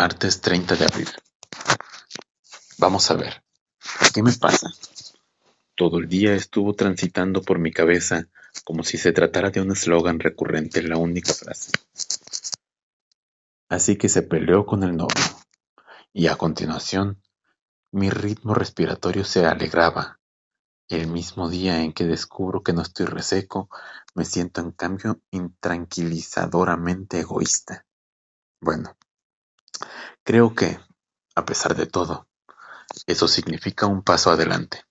Martes treinta de abril. Vamos a ver. ¿Qué me pasa? Todo el día estuvo transitando por mi cabeza como si se tratara de un eslogan recurrente en la única frase. Así que se peleó con el novio. Y a continuación, mi ritmo respiratorio se alegraba. El mismo día en que descubro que no estoy reseco, me siento en cambio intranquilizadoramente egoísta. Bueno, creo que, a pesar de todo, eso significa un paso adelante.